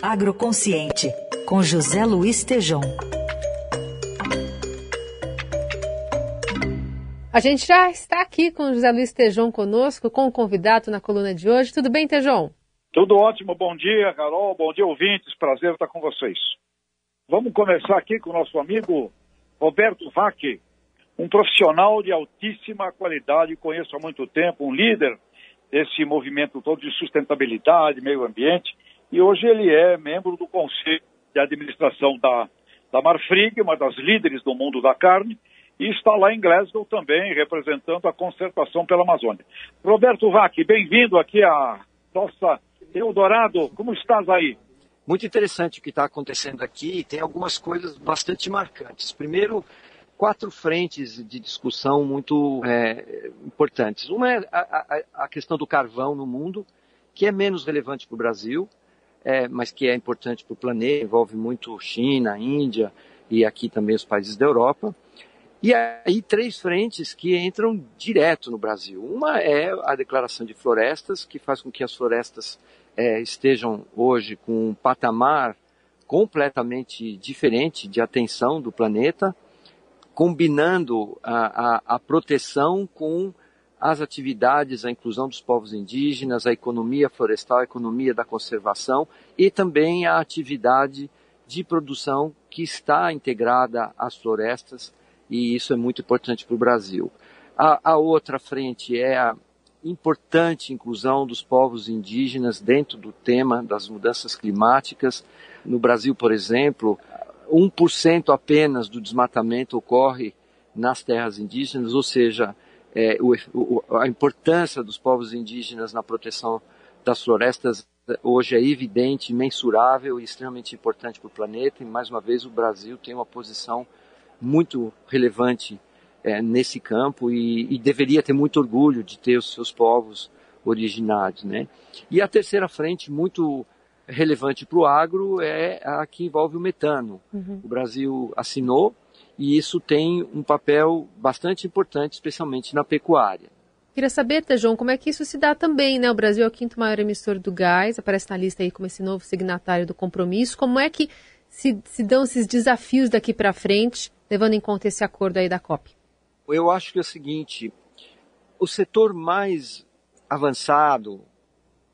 Agroconsciente, com José Luiz Tejom. A gente já está aqui com José Luiz Tejom conosco, com o convidado na coluna de hoje. Tudo bem, Tejom? Tudo ótimo. Bom dia, Carol. Bom dia, ouvintes. Prazer estar com vocês. Vamos começar aqui com o nosso amigo Roberto Vac, um profissional de altíssima qualidade, conheço há muito tempo, um líder desse movimento todo de sustentabilidade, meio ambiente, e hoje ele é membro do Conselho de Administração da, da Marfrig, uma das líderes do mundo da carne, e está lá em Glasgow também, representando a concertação pela Amazônia. Roberto Vac, bem-vindo aqui à nossa Eldorado. Como estás aí? Muito interessante o que está acontecendo aqui, tem algumas coisas bastante marcantes. Primeiro, quatro frentes de discussão muito é, importantes. Uma é a, a, a, questão do carvão no mundo, que é menos relevante para o Brasil, é, mas que é importante para o planeta, envolve muito China, Índia e aqui também os países da Europa. E aí três frentes que entram direto no Brasil. Uma é a declaração de florestas, que faz com que as florestas é, estejam hoje com um patamar completamente diferente de atenção do planeta, combinando a, a, a proteção com as atividades, a inclusão dos povos indígenas, a economia florestal, a economia da conservação e também a atividade de produção que está integrada às florestas e isso é muito importante para o Brasil. A, a, outra frente é a importante inclusão dos povos indígenas dentro do tema das mudanças climáticas. No Brasil, por exemplo, 1% apenas do desmatamento ocorre nas terras indígenas, ou seja, é, o, o, a importância dos povos indígenas na proteção das florestas hoje é evidente, mensurável e extremamente importante para o planeta. E mais uma vez o Brasil tem uma posição muito relevante é, nesse campo e, e, deveria ter muito orgulho de ter os seus povos originários, né? E a terceira frente muito relevante para o agro é a que envolve o metano. Uhum. O Brasil assinou e isso tem um papel bastante importante, especialmente na pecuária. Queria saber, Tejão, como é que isso se dá também, né? O Brasil é o quinto maior emissor do gás, aparece na lista aí como esse novo signatário do compromisso. Como é que se, se dão esses desafios daqui para frente, levando em conta esse acordo aí da COP? Eu acho que é o seguinte, o setor mais avançado,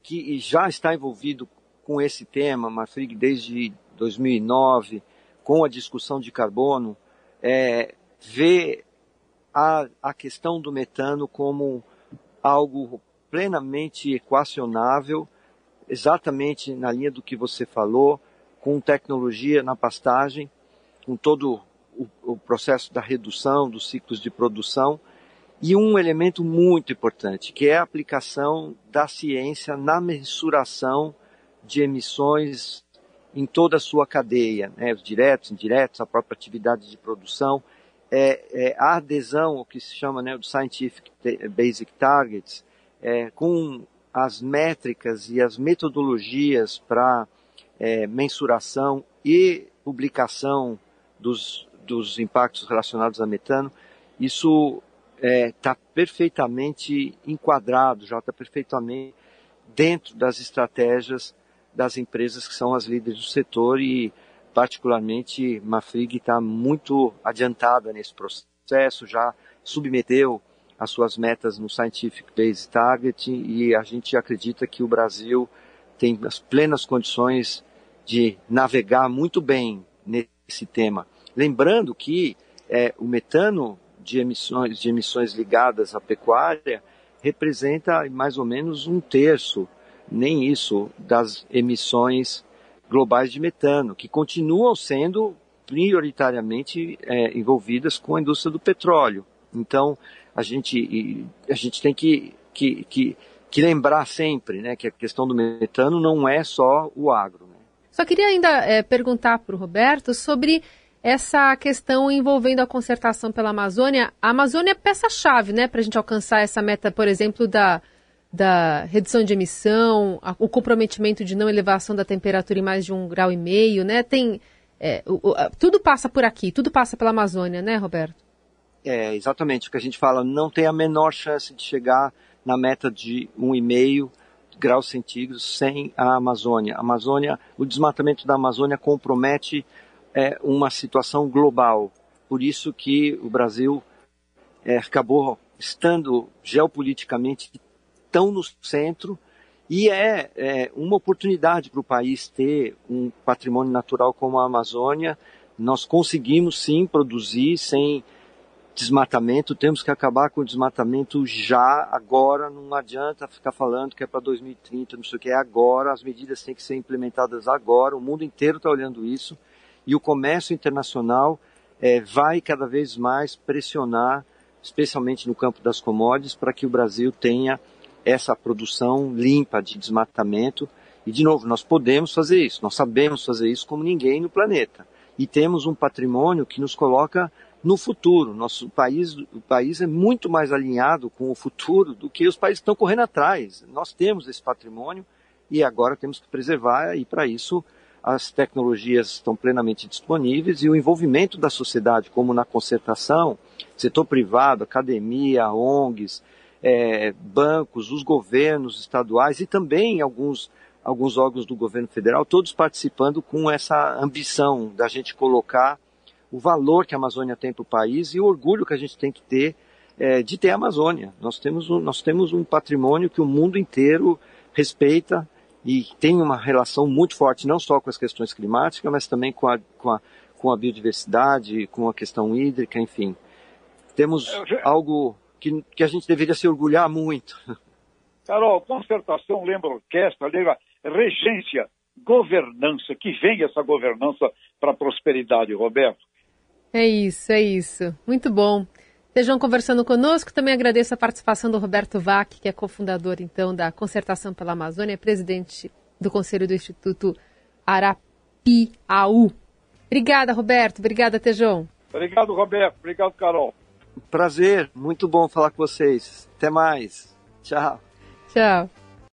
que já está envolvido com esse tema, Marfrig, desde 2009, com a discussão de carbono, é, vê a, a questão do metano como algo plenamente equacionável, exatamente na linha do que você falou, com tecnologia na pastagem, com todo o, o processo da redução dos ciclos de produção, e um elemento muito importante, que é a aplicação da ciência na mensuração de emissões em toda a sua cadeia, né, os diretos, indiretos, a própria atividade de produção, é, é, a adesão ao que se chama né, do Scientific Basic Targets, é, com as métricas e as metodologias para é, mensuração e publicação dos, dos impactos relacionados a metano, isso está é, perfeitamente enquadrado, já está perfeitamente dentro das estratégias das empresas que são as líderes do setor e particularmente Mafrig está muito adiantada nesse processo, já submeteu as suas metas no Scientific Base Target e a gente acredita que o Brasil tem as plenas condições de navegar muito bem nesse tema. Lembrando que é, o metano de emissões, de emissões ligadas à pecuária representa mais ou menos um terço nem isso das emissões globais de metano, que continuam sendo prioritariamente é, envolvidas com a indústria do petróleo. Então, a gente, a gente tem que, que, que, que lembrar sempre né, que a questão do metano não é só o agro. Né? Só queria ainda é, perguntar para o Roberto sobre essa questão envolvendo a concertação pela Amazônia. A Amazônia é peça-chave né, para a gente alcançar essa meta, por exemplo, da da redução de emissão, a, o comprometimento de não elevação da temperatura em mais de um grau e meio, né? Tem é, o, tudo passa por aqui, tudo passa pela Amazônia, né, Roberto? É exatamente o que a gente fala. Não tem a menor chance de chegar na meta de um e meio graus centígrados sem a Amazônia. A Amazônia, o desmatamento da Amazônia compromete é, uma situação global. Por isso que o Brasil é, acabou estando geopoliticamente tão no centro e é, é uma oportunidade para o país ter um patrimônio natural como a Amazônia. Nós conseguimos sim produzir sem desmatamento, temos que acabar com o desmatamento já, agora, não adianta ficar falando que é para 2030, não sei o que, é agora, as medidas têm que ser implementadas agora, o mundo inteiro está olhando isso, e o comércio internacional é, vai cada vez mais pressionar, especialmente no campo das commodities, para que o Brasil tenha essa produção limpa de desmatamento. E, de novo, nós podemos fazer isso, nós sabemos fazer isso como ninguém no planeta. E temos um patrimônio que nos coloca no futuro. Nosso país, o país é muito mais alinhado com o futuro do que os países que estão correndo atrás. Nós temos esse patrimônio e agora temos que preservar e para isso as tecnologias estão plenamente disponíveis e o envolvimento da sociedade, como na concertação, setor privado, academia, ONGs, é, bancos, os governos estaduais e também alguns, alguns órgãos do governo federal, todos participando com essa ambição da gente colocar o valor que a Amazônia tem para o país e o orgulho que a gente tem que ter é, de ter a Amazônia. Nós temos, um, nós temos um patrimônio que o mundo inteiro respeita e tem uma relação muito forte, não só com as questões climáticas, mas também com a, com a, com a biodiversidade, com a questão hídrica, enfim. Temos algo que, que a gente deveria se orgulhar muito. Carol, concertação lembra orquestra, lembra regência, governança, que vem essa governança para a prosperidade, Roberto. É isso, é isso. Muito bom. Estejam conversando conosco. Também agradeço a participação do Roberto Vac, que é cofundador, então, da Concertação pela Amazônia, presidente do Conselho do Instituto Arapiaú. Obrigada, Roberto. Obrigada, Tejão. Obrigado, Roberto. Obrigado, Carol. Prazer, muito bom falar com vocês. Até mais. Tchau. Tchau.